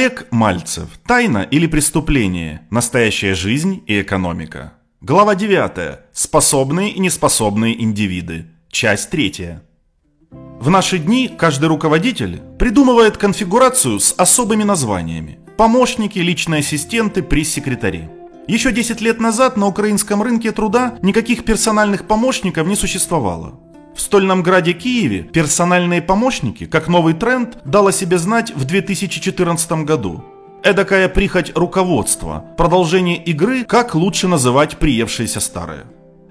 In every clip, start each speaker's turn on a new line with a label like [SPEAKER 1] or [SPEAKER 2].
[SPEAKER 1] Олег Мальцев. Тайна или преступление? Настоящая жизнь и экономика. Глава 9. Способные и неспособные индивиды. Часть 3. В наши дни каждый руководитель придумывает конфигурацию с особыми названиями. Помощники, личные ассистенты, пресс-секретари. Еще 10 лет назад на украинском рынке труда никаких персональных помощников не существовало. В стольном граде Киеве персональные помощники, как новый тренд, дал о себе знать в 2014 году. Эдакая прихоть руководства, продолжение игры, как лучше называть приевшиеся старые.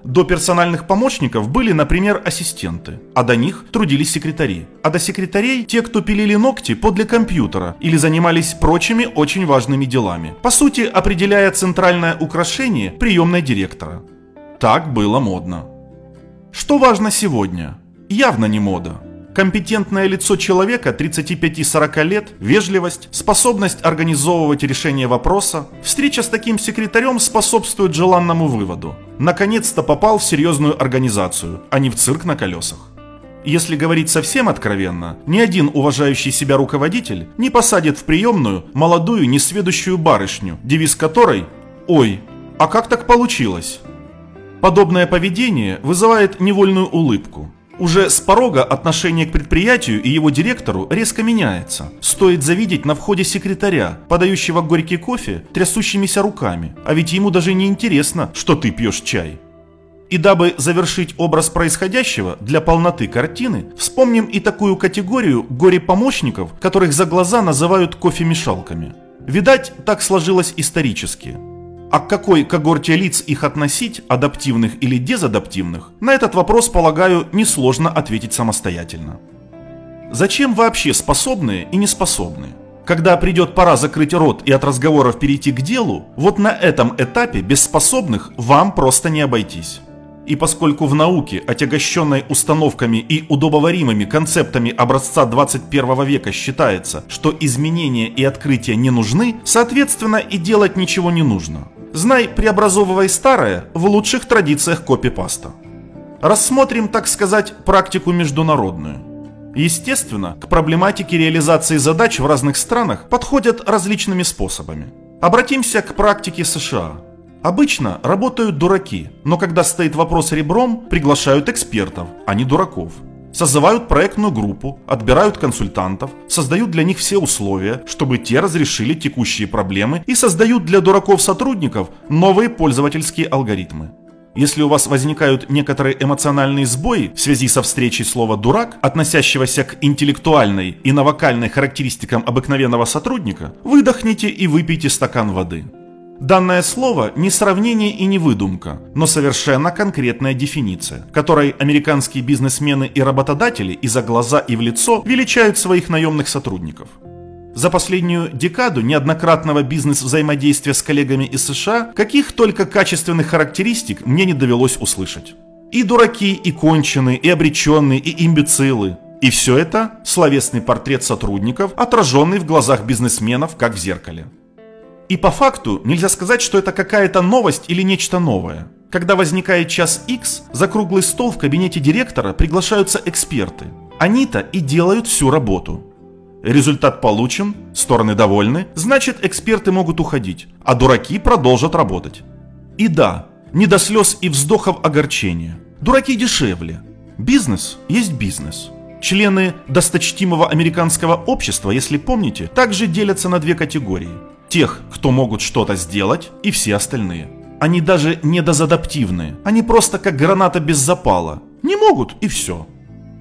[SPEAKER 1] До персональных помощников были, например, ассистенты, а до них трудились секретари. А до секретарей те, кто пилили ногти подле компьютера или занимались прочими очень важными делами. По сути, определяя центральное украшение приемной директора. Так было модно. Что важно сегодня? Явно не мода. Компетентное лицо человека 35-40 лет, вежливость, способность организовывать решение вопроса. Встреча с таким секретарем способствует желанному выводу. Наконец-то попал в серьезную организацию, а не в цирк на колесах. Если говорить совсем откровенно, ни один уважающий себя руководитель не посадит в приемную молодую несведущую барышню, девиз которой «Ой, а как так получилось?» Подобное поведение вызывает невольную улыбку. Уже с порога отношение к предприятию и его директору резко меняется. Стоит завидеть на входе секретаря, подающего горький кофе трясущимися руками, а ведь ему даже не интересно, что ты пьешь чай. И дабы завершить образ происходящего для полноты картины, вспомним и такую категорию горе-помощников, которых за глаза называют кофемешалками. Видать, так сложилось исторически – а к какой когорте лиц их относить, адаптивных или дезадаптивных, на этот вопрос, полагаю, несложно ответить самостоятельно. Зачем вообще способные и неспособные? Когда придет пора закрыть рот и от разговоров перейти к делу, вот на этом этапе без способных вам просто не обойтись. И поскольку в науке, отягощенной установками и удобоваримыми концептами образца 21 века считается, что изменения и открытия не нужны, соответственно и делать ничего не нужно. Знай, преобразовывай старое в лучших традициях копипаста. Рассмотрим, так сказать, практику международную. Естественно, к проблематике реализации задач в разных странах подходят различными способами. Обратимся к практике США. Обычно работают дураки, но когда стоит вопрос ребром, приглашают экспертов, а не дураков – Созывают проектную группу, отбирают консультантов, создают для них все условия, чтобы те разрешили текущие проблемы и создают для дураков-сотрудников новые пользовательские алгоритмы. Если у вас возникают некоторые эмоциональные сбои в связи со встречей слова «дурак», относящегося к интеллектуальной и навокальной характеристикам обыкновенного сотрудника, выдохните и выпейте стакан воды. Данное слово не сравнение и не выдумка, но совершенно конкретная дефиниция, которой американские бизнесмены и работодатели и за глаза и в лицо величают своих наемных сотрудников. За последнюю декаду неоднократного бизнес-взаимодействия с коллегами из США каких только качественных характеристик мне не довелось услышать. И дураки, и конченые, и обреченные, и имбецилы. И все это – словесный портрет сотрудников, отраженный в глазах бизнесменов, как в зеркале. И по факту нельзя сказать, что это какая-то новость или нечто новое. Когда возникает час X, за круглый стол в кабинете директора приглашаются эксперты. Они-то и делают всю работу. Результат получен, стороны довольны, значит эксперты могут уходить, а дураки продолжат работать. И да, не до слез и вздохов огорчения. Дураки дешевле. Бизнес есть бизнес. Члены досточтимого американского общества, если помните, также делятся на две категории – тех, кто могут что-то сделать, и все остальные. Они даже не дозадаптивные, они просто как граната без запала. Не могут и все.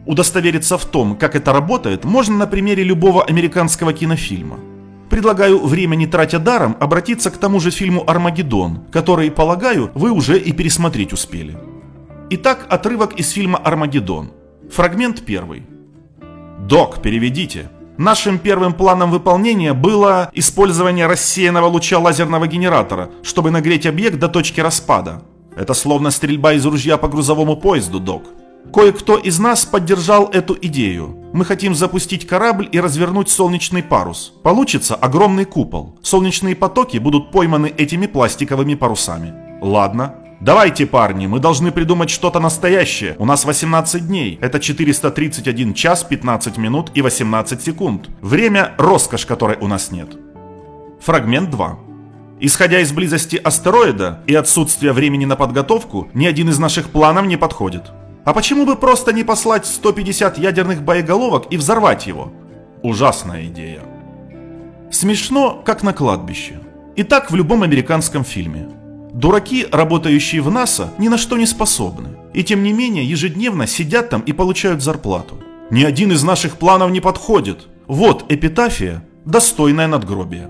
[SPEAKER 1] Удостовериться в том, как это работает, можно на примере любого американского кинофильма. Предлагаю, время не тратя даром, обратиться к тому же фильму «Армагеддон», который, полагаю, вы уже и пересмотреть успели. Итак, отрывок из фильма «Армагеддон». Фрагмент первый. «Док, переведите», Нашим первым планом выполнения было использование рассеянного луча лазерного генератора, чтобы нагреть объект до точки распада. Это словно стрельба из ружья по грузовому поезду, док. Кое-кто из нас поддержал эту идею. Мы хотим запустить корабль и развернуть солнечный парус. Получится огромный купол. Солнечные потоки будут пойманы этими пластиковыми парусами. Ладно, Давайте, парни, мы должны придумать что-то настоящее. У нас 18 дней. Это 431 час, 15 минут и 18 секунд. Время – роскошь, которой у нас нет. Фрагмент 2. Исходя из близости астероида и отсутствия времени на подготовку, ни один из наших планов не подходит. А почему бы просто не послать 150 ядерных боеголовок и взорвать его? Ужасная идея. Смешно, как на кладбище. И так в любом американском фильме. Дураки, работающие в НАСА, ни на что не способны. И тем не менее ежедневно сидят там и получают зарплату. Ни один из наших планов не подходит. Вот эпитафия, достойная надгробия.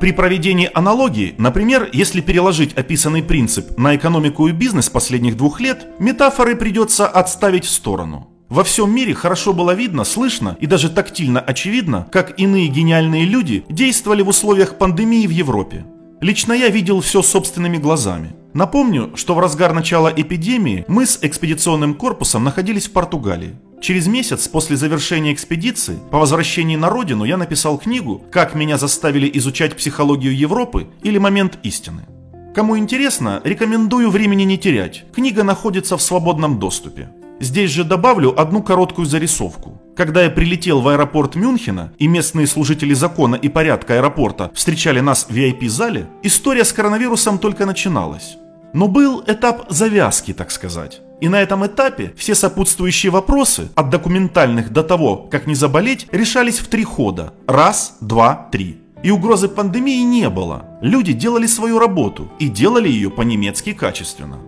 [SPEAKER 1] При проведении аналогии, например, если переложить описанный принцип на экономику и бизнес последних двух лет, метафоры придется отставить в сторону. Во всем мире хорошо было видно, слышно и даже тактильно очевидно, как иные гениальные люди действовали в условиях пандемии в Европе. Лично я видел все собственными глазами. Напомню, что в разгар начала эпидемии мы с экспедиционным корпусом находились в Португалии. Через месяц после завершения экспедиции, по возвращении на родину, я написал книгу «Как меня заставили изучать психологию Европы» или «Момент истины». Кому интересно, рекомендую времени не терять. Книга находится в свободном доступе. Здесь же добавлю одну короткую зарисовку. Когда я прилетел в аэропорт Мюнхена, и местные служители закона и порядка аэропорта встречали нас в VIP-зале, история с коронавирусом только начиналась. Но был этап завязки, так сказать. И на этом этапе все сопутствующие вопросы, от документальных до того, как не заболеть, решались в три хода. Раз, два, три. И угрозы пандемии не было. Люди делали свою работу и делали ее по-немецки качественно.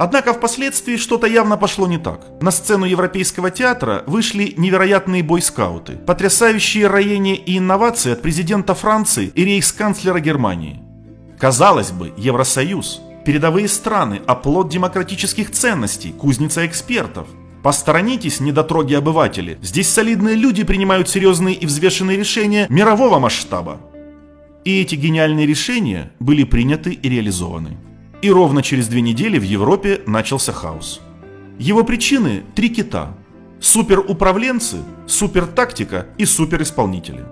[SPEAKER 1] Однако впоследствии что-то явно пошло не так. На сцену Европейского театра вышли невероятные бойскауты, потрясающие роения и инновации от президента Франции и рейхсканцлера Германии. Казалось бы, Евросоюз, передовые страны, оплот демократических ценностей, кузница экспертов. Посторонитесь, недотроги обыватели, здесь солидные люди принимают серьезные и взвешенные решения мирового масштаба. И эти гениальные решения были приняты и реализованы. И ровно через две недели в Европе начался хаос. Его причины – три кита. Суперуправленцы, супертактика и суперисполнители.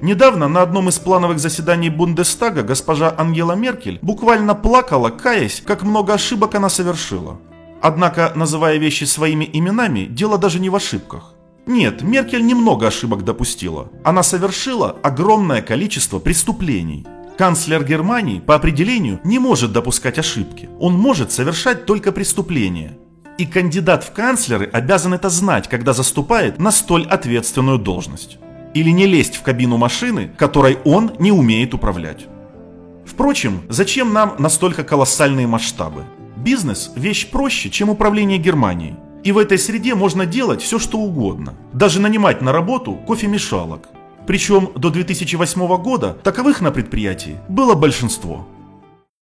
[SPEAKER 1] Недавно на одном из плановых заседаний Бундестага госпожа Ангела Меркель буквально плакала, каясь, как много ошибок она совершила. Однако, называя вещи своими именами, дело даже не в ошибках. Нет, Меркель немного ошибок допустила. Она совершила огромное количество преступлений – Канцлер Германии по определению не может допускать ошибки. Он может совершать только преступления. И кандидат в канцлеры обязан это знать, когда заступает на столь ответственную должность. Или не лезть в кабину машины, которой он не умеет управлять. Впрочем, зачем нам настолько колоссальные масштабы? Бизнес – вещь проще, чем управление Германией. И в этой среде можно делать все, что угодно. Даже нанимать на работу кофемешалок – причем до 2008 года таковых на предприятии было большинство.